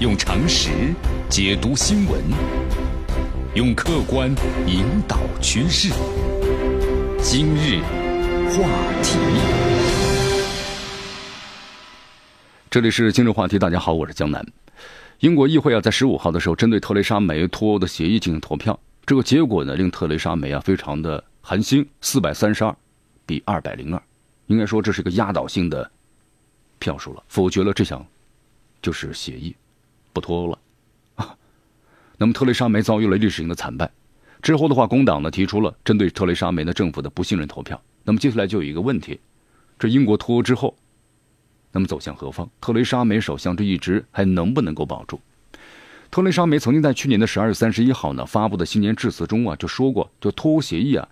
用常识解读新闻，用客观引导趋势。今日话题，这里是今日话题。大家好，我是江南。英国议会啊，在十五号的时候，针对特蕾莎梅脱欧的协议进行投票。这个结果呢，令特蕾莎梅啊非常的寒心，四百三十二比二百零二，应该说这是一个压倒性的票数了，否决了这项就是协议。脱欧了，啊，那么特蕾莎梅遭遇了历史性的惨败。之后的话，工党呢提出了针对特蕾莎梅的政府的不信任投票。那么接下来就有一个问题：这英国脱欧之后，那么走向何方？特蕾莎梅首相这一职还能不能够保住？特蕾莎梅曾经在去年的十二月三十一号呢发布的新年致辞中啊就说过，就脱欧协议啊，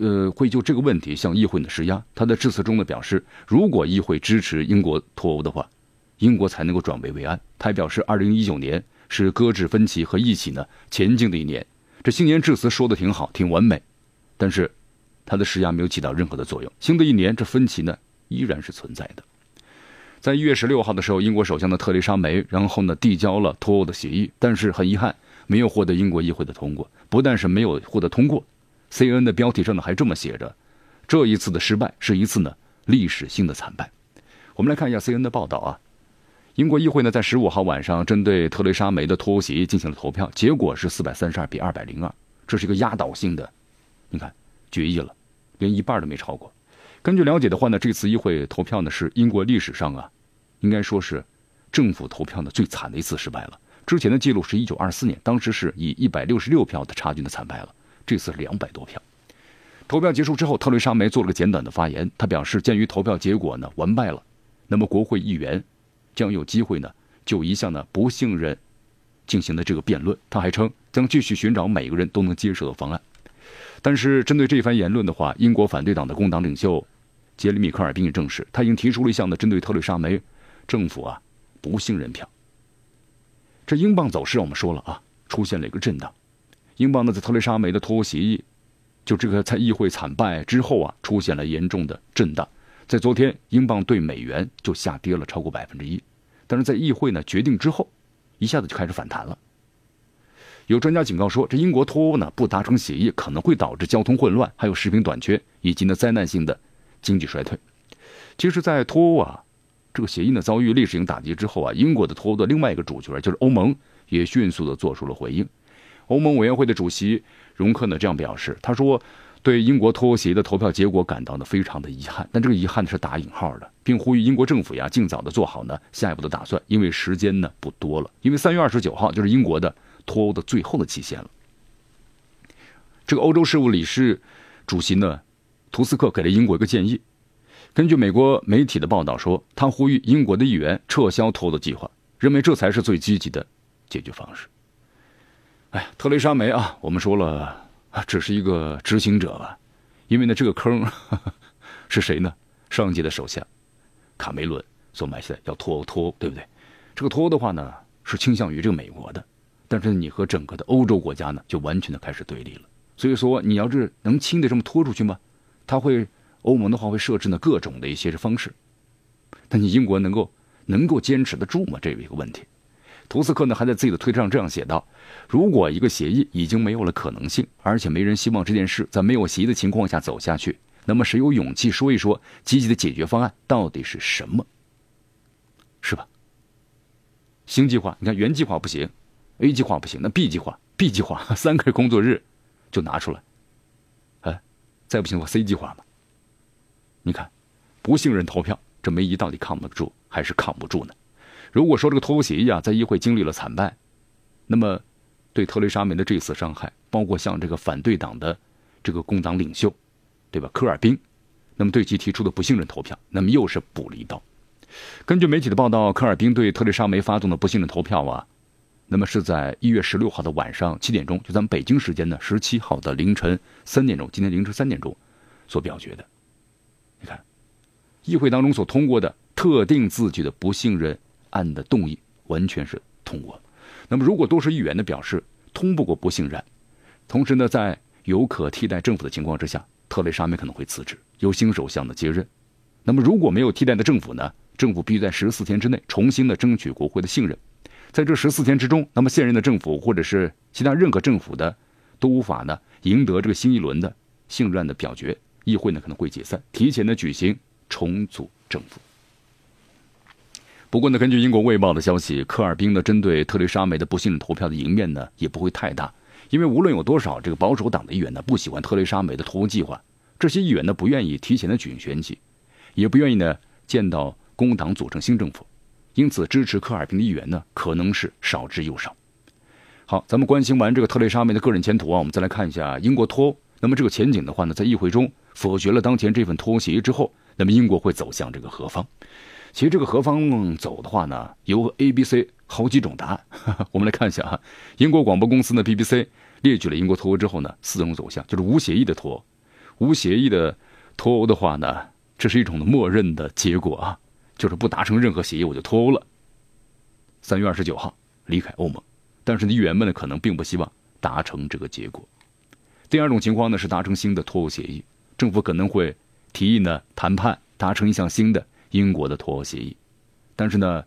呃，会就这个问题向议会呢施压。他在致辞中呢表示，如果议会支持英国脱欧的话。英国才能够转危为安。他还表示，二零一九年是搁置分歧和一起呢前进的一年。这新年致辞说的挺好，挺完美，但是他的施压没有起到任何的作用。新的一年，这分歧呢依然是存在的。在一月十六号的时候，英国首相的特蕾莎梅，然后呢递交了脱欧的协议，但是很遗憾，没有获得英国议会的通过。不但是没有获得通过，CNN 的标题上呢还这么写着：这一次的失败是一次呢历史性的惨败。我们来看一下 CNN 的报道啊。英国议会呢，在十五号晚上针对特蕾莎梅的脱欧协议进行了投票，结果是四百三十二比二百零二，这是一个压倒性的，你看决议了，连一半都没超过。根据了解的话呢，这次议会投票呢是英国历史上啊，应该说是政府投票呢最惨的一次失败了。之前的记录是一九二四年，当时是以一百六十六票的差距的惨败了，这次两百多票。投票结束之后，特蕾莎梅做了个简短的发言，她表示，鉴于投票结果呢完败了，那么国会议员。将有机会呢，就一项呢不信任进行的这个辩论。他还称将继续寻找每个人都能接受的方案。但是针对这番言论的话，英国反对党的工党领袖杰里米·科尔宾也证实，他已经提出了一项呢针对特蕾莎梅政府啊不信任票。这英镑走势我们说了啊，出现了一个震荡。英镑呢在特蕾莎梅的脱欧协议就这个在议会惨败之后啊，出现了严重的震荡。在昨天，英镑对美元就下跌了超过百分之一，但是在议会呢决定之后，一下子就开始反弹了。有专家警告说，这英国脱欧呢不达成协议，可能会导致交通混乱，还有食品短缺，以及呢灾难性的经济衰退。其实，在脱欧啊这个协议呢遭遇历史性打击之后啊，英国的脱欧的另外一个主角就是欧盟，也迅速的做出了回应。欧盟委员会的主席容克呢这样表示，他说。对英国脱欧协议的投票结果感到呢非常的遗憾，但这个遗憾是打引号的，并呼吁英国政府呀尽早的做好呢下一步的打算，因为时间呢不多了，因为三月二十九号就是英国的脱欧的最后的期限了。这个欧洲事务理事主席呢，图斯克给了英国一个建议，根据美国媒体的报道说，他呼吁英国的议员撤销脱欧的计划，认为这才是最积极的解决方式。哎，特蕾莎梅啊，我们说了。只是一个执行者吧，因为呢，这个坑 是谁呢？上届的首相卡梅伦所埋下的，要脱欧脱欧，对不对？这个脱欧的话呢，是倾向于这个美国的，但是你和整个的欧洲国家呢，就完全的开始对立了。所以说，你要是能轻的这么拖出去吗？他会欧盟的话会设置呢各种的一些方式，但你英国能够能够坚持得住吗？这有一个问题。图斯克呢还在自己的推特上这样写道：“如果一个协议已经没有了可能性，而且没人希望这件事在没有协议的情况下走下去，那么谁有勇气说一说积极的解决方案到底是什么？是吧？新计划，你看原计划不行，A 计划不行，那 B 计划，B 计划三个工作日就拿出来，哎，再不行的话 C 计划嘛？你看，不信任投票，这梅姨到底扛不住还是扛不住呢？”如果说这个脱欧协议啊，在议会经历了惨败，那么对特蕾莎梅的这次伤害，包括像这个反对党的这个工党领袖，对吧？科尔宾，那么对其提出的不信任投票，那么又是补了一刀。根据媒体的报道，科尔宾对特蕾莎梅发动的不信任投票啊，那么是在一月十六号的晚上七点钟，就咱们北京时间呢十七号的凌晨三点钟，今天凌晨三点钟所表决的。你看，议会当中所通过的特定字句的不信任。案的动议完全是通过。那么，如果多数议员的表示通不过不信任，同时呢，在有可替代政府的情况之下，特蕾莎梅可能会辞职，由新首相的接任。那么，如果没有替代的政府呢？政府必须在十四天之内重新的争取国会的信任。在这十四天之中，那么现任的政府或者是其他任何政府的都无法呢赢得这个新一轮的信任的表决，议会呢可能会解散，提前的举行重组政府。不过呢，根据英国《卫报》的消息，科尔宾呢针对特蕾莎梅的不信任投票的赢面呢也不会太大，因为无论有多少这个保守党的议员呢不喜欢特蕾莎梅的脱欧计划，这些议员呢不愿意提前的举行选举，也不愿意呢见到工党组成新政府，因此支持科尔宾的议员呢可能是少之又少。好，咱们关心完这个特蕾莎梅的个人前途啊，我们再来看一下英国脱欧。那么这个前景的话呢，在议会中否决了当前这份脱欧协议之后，那么英国会走向这个何方？其实这个何方走的话呢，有 A、B、C 好几种答案。我们来看一下啊，英国广播公司呢 BBC 列举了英国脱欧之后呢四种走向，就是无协议的脱欧。无协议的脱欧的话呢，这是一种默认的结果啊，就是不达成任何协议我就脱欧了。三月二十九号离开欧盟，但是议员们呢可能并不希望达成这个结果。第二种情况呢是达成新的脱欧协议，政府可能会提议呢谈判达成一项新的。英国的脱欧协议，但是呢，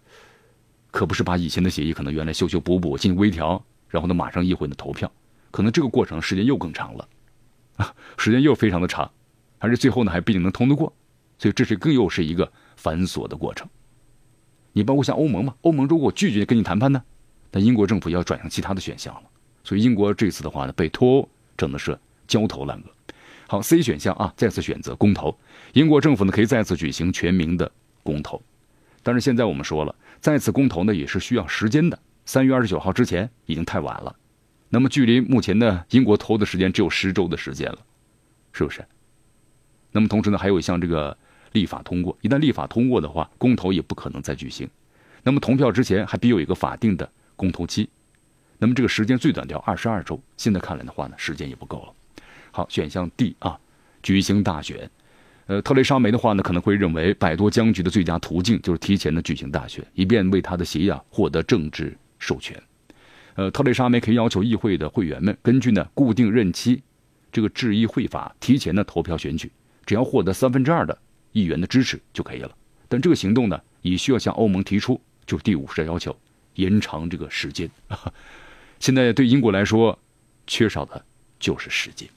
可不是把以前的协议可能原来修修补补、进行微调，然后呢马上议会的投票，可能这个过程时间又更长了，啊，时间又非常的长，而且最后呢还不一定能通得过，所以这是更又是一个繁琐的过程。你包括像欧盟嘛，欧盟如果拒绝跟你谈判呢，那英国政府要转向其他的选项了。所以英国这次的话呢，被脱欧整的是焦头烂额。好，C 选项啊，再次选择公投。英国政府呢可以再次举行全民的公投，但是现在我们说了，再次公投呢也是需要时间的。三月二十九号之前已经太晚了，那么距离目前的英国投的时间只有十周的时间了，是不是？那么同时呢，还有一项这个立法通过，一旦立法通过的话，公投也不可能再举行。那么投票之前还必有一个法定的公投期，那么这个时间最短要二十二周。现在看来的话呢，时间也不够了。好，选项 D 啊，举行大选。呃，特蕾莎梅的话呢，可能会认为摆脱僵局的最佳途径就是提前的举行大选，以便为他的协议啊获得政治授权。呃，特蕾莎梅可以要求议会的会员们根据呢固定任期这个制议会法提前的投票选举，只要获得三分之二的议员的支持就可以了。但这个行动呢，也需要向欧盟提出，就是第五十的要求，延长这个时间。现在对英国来说，缺少的就是时间。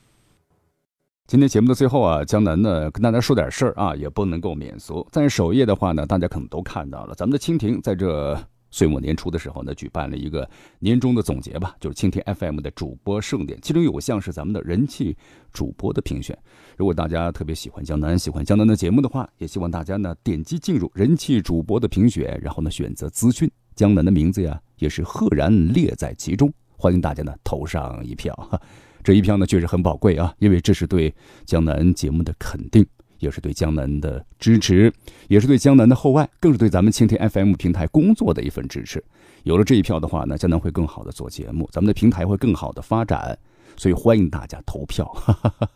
今天节目的最后啊，江南呢跟大家说点事儿啊，也不能够免俗。在首页的话呢，大家可能都看到了，咱们的蜻蜓在这岁末年初的时候呢，举办了一个年终的总结吧，就是蜻蜓 FM 的主播盛典，其中有项是咱们的人气主播的评选。如果大家特别喜欢江南，喜欢江南的节目的话，也希望大家呢点击进入人气主播的评选，然后呢选择资讯，江南的名字呀也是赫然列在其中，欢迎大家呢投上一票。这一票呢确实很宝贵啊，因为这是对江南节目的肯定，也是对江南的支持，也是对江南的厚爱，更是对咱们蜻蜓 FM 平台工作的一份支持。有了这一票的话呢，江南会更好的做节目，咱们的平台会更好的发展，所以欢迎大家投票。哈哈哈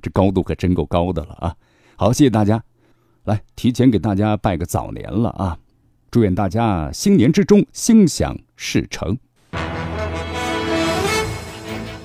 这高度可真够高的了啊！好，谢谢大家，来提前给大家拜个早年了啊！祝愿大家新年之中心想事成。